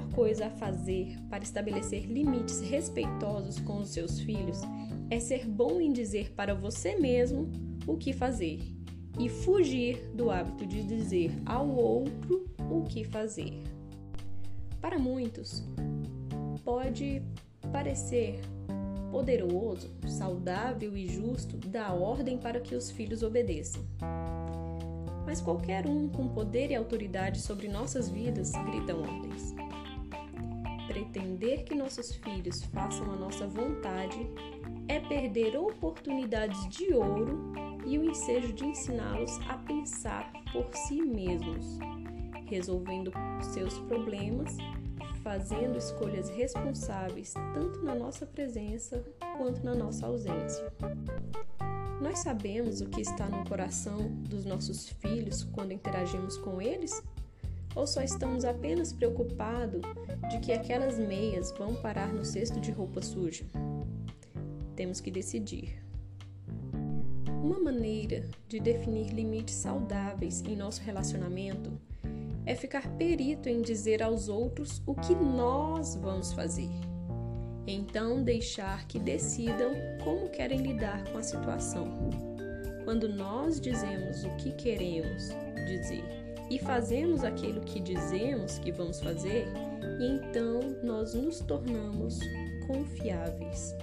coisa a fazer para estabelecer limites respeitosos com os seus filhos é ser bom em dizer para você mesmo o que fazer e fugir do hábito de dizer ao outro o que fazer. Para muitos, pode parecer poderoso, saudável e justo dar ordem para que os filhos obedeçam. Mas qualquer um com poder e autoridade sobre nossas vidas gritam ordens. Pretender que nossos filhos façam a nossa vontade é perder oportunidades de ouro e o ensejo de ensiná-los a pensar por si mesmos, resolvendo seus problemas fazendo escolhas responsáveis tanto na nossa presença quanto na nossa ausência. Nós sabemos o que está no coração dos nossos filhos quando interagimos com eles? Ou só estamos apenas preocupados de que aquelas meias vão parar no cesto de roupa suja? Temos que decidir. Uma maneira de definir limites saudáveis em nosso relacionamento é ficar perito em dizer aos outros o que nós vamos fazer. Então, deixar que decidam como querem lidar com a situação. Quando nós dizemos o que queremos dizer e fazemos aquilo que dizemos que vamos fazer, então nós nos tornamos confiáveis.